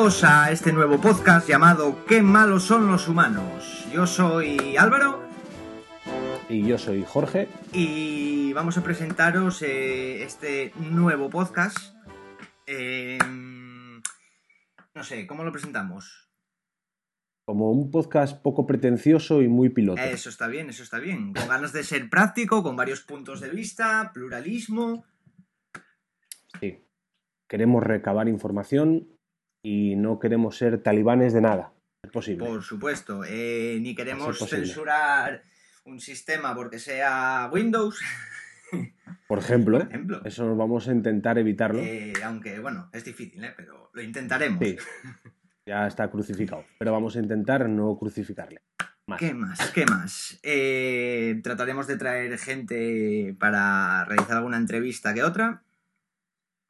Bienvenidos a este nuevo podcast llamado ¿Qué malos son los humanos? Yo soy Álvaro. Y yo soy Jorge. Y vamos a presentaros eh, este nuevo podcast. Eh, no sé, ¿cómo lo presentamos? Como un podcast poco pretencioso y muy piloto. Eso está bien, eso está bien. Con ganas de ser práctico, con varios puntos de vista, pluralismo. Sí. Queremos recabar información y no queremos ser talibanes de nada. Es posible. Por supuesto. Eh, ni queremos censurar un sistema porque sea Windows. Por ejemplo, Por ejemplo. eso vamos a intentar evitarlo. Eh, aunque, bueno, es difícil, ¿eh? pero lo intentaremos. Sí. Ya está crucificado. Pero vamos a intentar no crucificarle. ¿Qué más? ¿Qué más? Eh, trataremos de traer gente para realizar alguna entrevista que otra.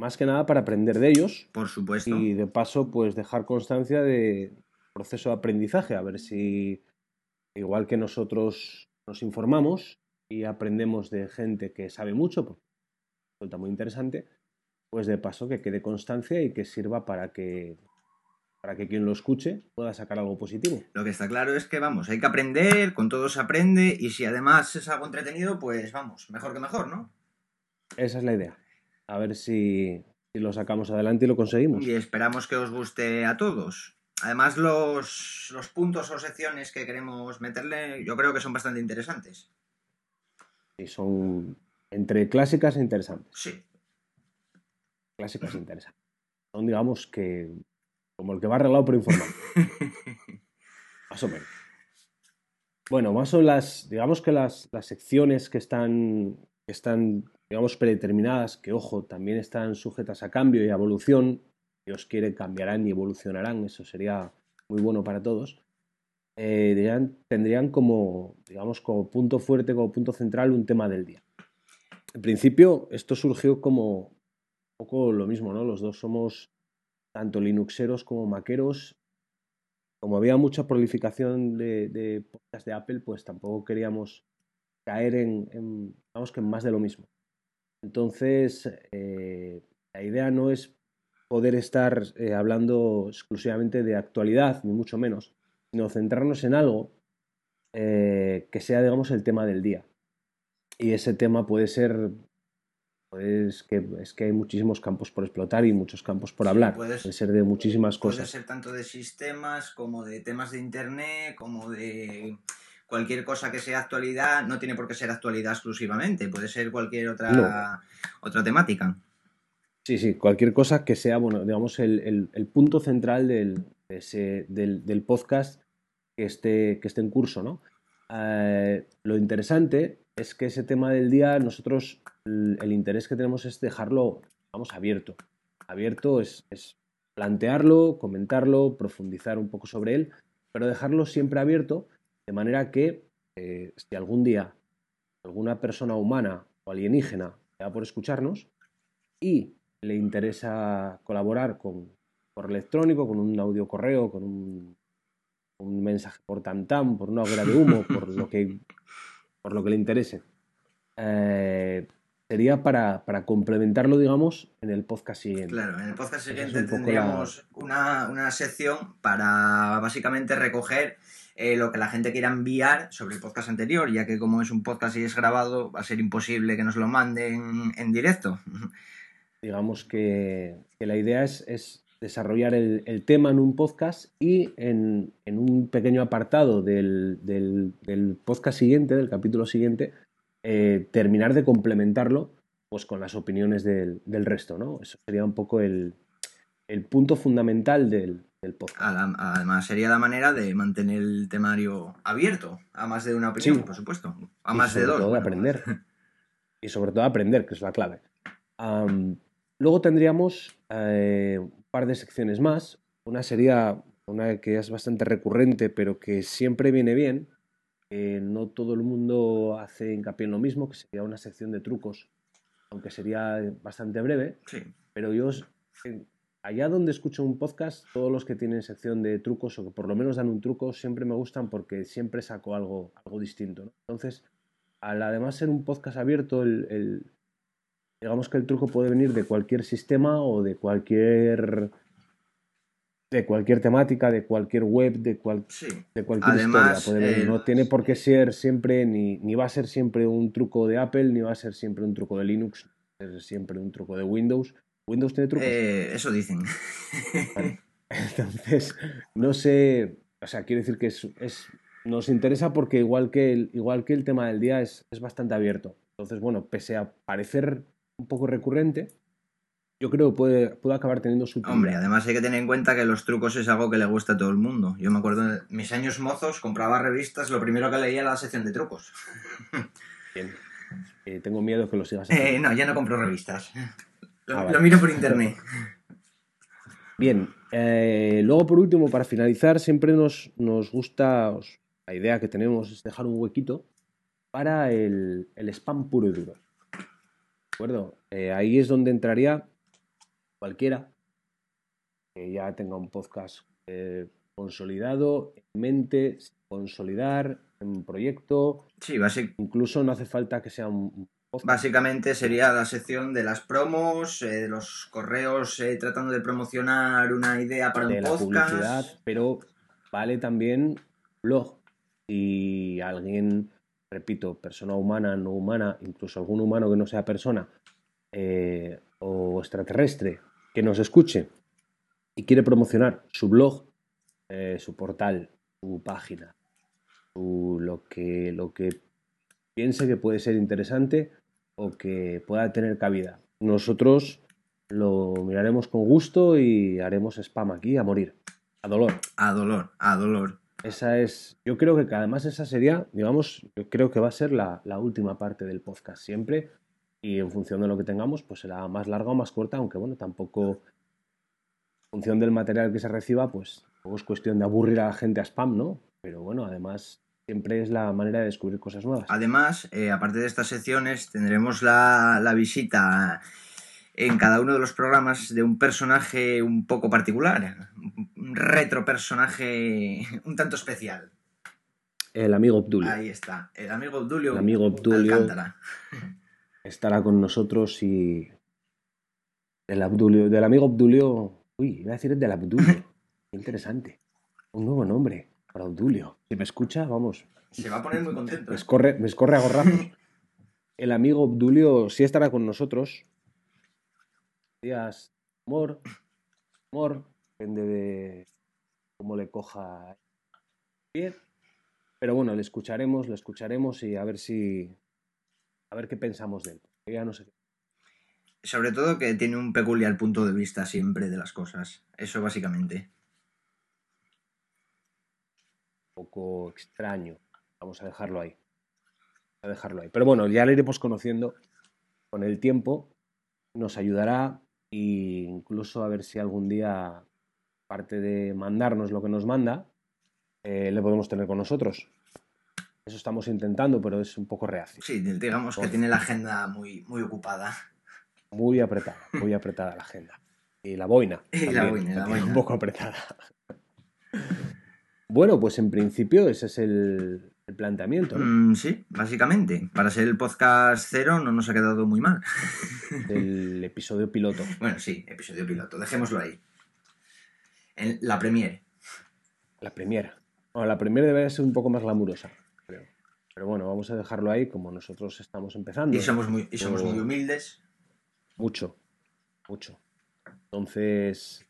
Más que nada para aprender de ellos. Por supuesto. Y de paso, pues dejar constancia de proceso de aprendizaje, a ver si, igual que nosotros nos informamos y aprendemos de gente que sabe mucho, pues resulta muy interesante, pues de paso que quede constancia y que sirva para que para que quien lo escuche pueda sacar algo positivo. Lo que está claro es que, vamos, hay que aprender, con todo se aprende, y si además es algo entretenido, pues vamos, mejor que mejor, ¿no? Esa es la idea a ver si, lo sacamos adelante y lo conseguimos. Y esperamos que os guste a todos. Además, los, puntos o secciones que queremos meterle, yo creo que son bastante interesantes. Y son entre clásicas e interesantes. Sí. Clásicas e interesantes. Son, digamos, que como el que va arreglado por informar. más o menos. Bueno, más son las, digamos que las, las secciones que están, que están digamos, predeterminadas, que, ojo, también están sujetas a cambio y a evolución, Dios quiere, cambiarán y evolucionarán, eso sería muy bueno para todos, eh, tendrían como, digamos, como punto fuerte, como punto central, un tema del día. En principio, esto surgió como un poco lo mismo, ¿no? Los dos somos tanto linuxeros como maqueros. Como había mucha prolificación de, de podcasts de Apple, pues tampoco queríamos caer en, en, digamos que en más de lo mismo. Entonces, eh, la idea no es poder estar eh, hablando exclusivamente de actualidad, ni mucho menos, sino centrarnos en algo eh, que sea, digamos, el tema del día. Y ese tema puede ser, pues, que, es que hay muchísimos campos por explotar y muchos campos por hablar. puede ser de muchísimas cosas. Puede ser tanto de sistemas como de temas de Internet, como de cualquier cosa que sea actualidad no tiene por qué ser actualidad exclusivamente, puede ser cualquier otra, otra temática. Sí, sí, cualquier cosa que sea, bueno, digamos, el, punto central del, del, podcast que esté, que esté en curso, ¿no? Eh, lo interesante es que ese tema del día, nosotros, el, interés que tenemos es dejarlo, vamos, abierto. Abierto es, es plantearlo, comentarlo, profundizar un poco sobre él, pero dejarlo siempre abierto de manera que eh, si algún día alguna persona humana o alienígena va por escucharnos y le interesa colaborar con correo electrónico, con un audio correo, con un, mensaje por tantam, por una hoguera de humo, por lo que, por lo que le interese, eh, sería para, complementarlo, digamos, en el podcast siguiente. Claro, en el podcast siguiente tendríamos una, una sección para básicamente recoger eh, lo que la gente quiera enviar sobre el podcast anterior, ya que como es un podcast y es grabado, va a ser imposible que nos lo manden en directo. Digamos que, la idea es, desarrollar el, tema en un podcast y en, un pequeño apartado del, podcast siguiente, del capítulo siguiente, eh, terminar de complementarlo pues, con las opiniones del, resto. ¿no? Eso sería un poco el punto fundamental del, Además, sería la manera de mantener el temario abierto a más de una opinión, por supuesto. A más de dos. Todo de aprender. y sobre todo aprender, que es la clave. luego tendríamos eh, un par de secciones más. Una sería una que es bastante recurrente, pero que siempre viene bien. No todo el mundo hace hincapié en lo mismo, que sería una sección de trucos, aunque sería bastante breve. Sí. Pero yo allá donde escucho un podcast, todos los que tienen sección de trucos o que por lo menos dan un truco, siempre me gustan porque siempre saco algo, algo distinto. Entonces, al además ser un podcast abierto, el, digamos que el truco puede venir de cualquier sistema o de cualquier de cualquier temática, de cualquier web, de, cual, de cualquier historia. Eh, no tiene por qué ser siempre, ni, ni, va a ser siempre un truco de Apple, ni va a ser siempre un truco de Linux, es siempre un truco de Windows. ¿Windows tiene trucos? Eh, eso dicen. Entonces, no sé, o sea, quiero decir que es, es, nos interesa porque igual que el, igual que el tema del día es, es bastante abierto. Entonces, bueno, pese a parecer un poco recurrente, yo creo que puede, puede acabar teniendo su Hombre, además hay que tener en cuenta que los trucos es algo que le gusta a todo el mundo. Yo me acuerdo de mis años mozos, compraba revistas, lo primero que leía era la sección de trucos. Bien. Eh, tengo miedo que lo sigas haciendo. Eh, no, ya no compro revistas. Lo, ah, miro por internet. Bien, eh, luego por último, para finalizar, siempre nos, nos gusta, la idea que tenemos es dejar un huequito para el, el spam puro y duro. ¿De acuerdo? ahí es donde entraría cualquiera que ya tenga un podcast eh, consolidado en mente, consolidar en un proyecto. Sí, básicamente. Incluso no hace falta que sea un podcast. Básicamente sería la sección de las promos, eh, de los correos eh, tratando de promocionar una idea para un podcast. publicidad, pero vale también blog. Si alguien, repito, persona humana, no humana, incluso algún humano que no sea persona, o extraterrestre, que nos escuche y quiere promocionar su blog, eh, su portal, su página, lo, que, lo que piense que puede ser interesante o que pueda tener cabida. Nosotros lo miraremos con gusto y haremos spam aquí a morir. A dolor. A dolor, a dolor. Esa es, yo creo que además esa sería, digamos, yo creo que va a ser la, la última parte del podcast siempre y en función de lo que tengamos, pues será más larga o más corta, aunque bueno, tampoco en función del material que se reciba, pues tampoco es cuestión de aburrir a la gente a spam, ¿no? Pero bueno, además siempre es la manera de descubrir cosas nuevas. Además, eh, aparte de estas secciones, tendremos la, la visita en cada uno de los programas de un personaje un poco particular, un retro personaje un tanto especial. El amigo Obdulio. Ahí está, el amigo Obdulio. El amigo Obdulio. Alcántara estará con nosotros y del Abdulio, del amigo Abdulio, uy, iba a decir el del Abdulio, interesante, un nuevo nombre para Abdulio. Si me escucha, vamos. Se va a poner muy contento. Me ¿eh? escorre, me escorre a gorrazos. el amigo Abdulio sí estará con nosotros. Días, amor, amor, depende de cómo le coja bien. Pero bueno, le escucharemos, le escucharemos y a ver si a ver qué pensamos de él. Ya no sé Sobre todo que tiene un peculiar punto de vista siempre de las cosas. Eso básicamente. Un poco extraño. Vamos a dejarlo ahí. A dejarlo ahí. Pero bueno, ya lo iremos conociendo con el tiempo. Nos ayudará e incluso a ver si algún día, aparte de mandarnos lo que nos manda, eh, le podemos tener con nosotros. Eso estamos intentando, pero es un poco reacio. Sí, digamos que tiene la agenda muy, muy ocupada. Muy apretada, muy apretada la agenda. Y la boina. Y la boina, la boina. Un poco apretada. Bueno, pues en principio ese es el, planteamiento. Mm, sí, básicamente. Para ser el podcast cero no nos ha quedado muy mal. El episodio piloto. Bueno, sí, episodio piloto. Dejémoslo ahí. En la premiere. La premiera. Bueno, la premiere debe ser un poco más glamurosa. Pero bueno, vamos a dejarlo ahí como nosotros estamos empezando. Y somos muy, y somos muy humildes. Mucho, mucho. Entonces,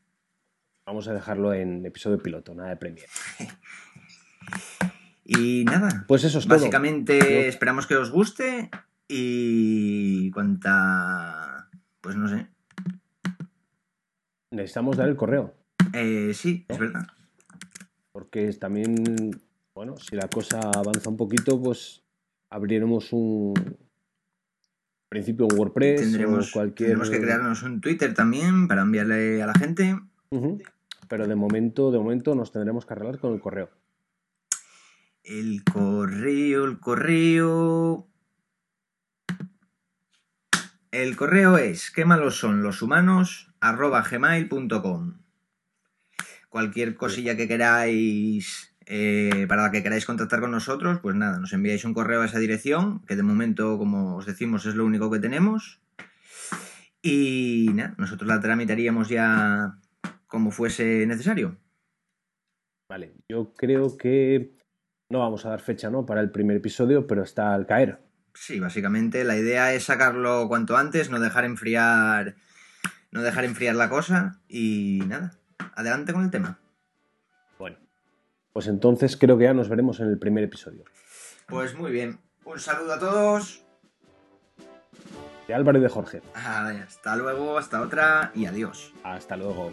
vamos a dejarlo en episodio piloto, nada de premier. y nada. Pues eso es Básicamente esperamos que os guste y cuanta... Pues no sé. Necesitamos dar el correo. Eh, sí, es verdad. Porque también bueno, si la cosa avanza un poquito, pues abriremos un principio un WordPress tendremos, o cualquier. Tenemos que crearnos un Twitter también para enviarle a la gente. Pero de momento, de momento nos tendremos que arreglar con el correo. El correo, el correo. El correo es qué malos son los humanos arroba gmail.com. Cualquier cosilla que queráis eh, para la que queráis contactar con nosotros, pues nada, nos enviáis un correo a esa dirección, que de momento, como os decimos, es lo único que tenemos. Y nada, nosotros la tramitaríamos ya como fuese necesario. Vale, yo creo que no vamos a dar fecha, ¿no? Para el primer episodio, pero está al caer. Sí, básicamente la idea es sacarlo cuanto antes, no dejar enfriar, no dejar enfriar la cosa y nada, adelante con el tema. Pues entonces creo que ya nos veremos en el primer episodio. Pues muy bien, un saludo a todos. De Álvaro y de Jorge. hasta luego, hasta otra y adiós. Hasta luego.